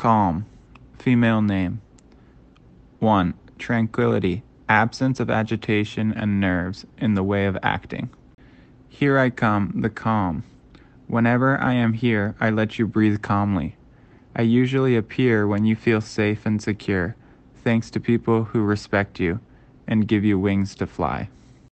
Calm. Female name. 1. Tranquility. Absence of agitation and nerves in the way of acting. Here I come, the calm. Whenever I am here, I let you breathe calmly. I usually appear when you feel safe and secure, thanks to people who respect you and give you wings to fly.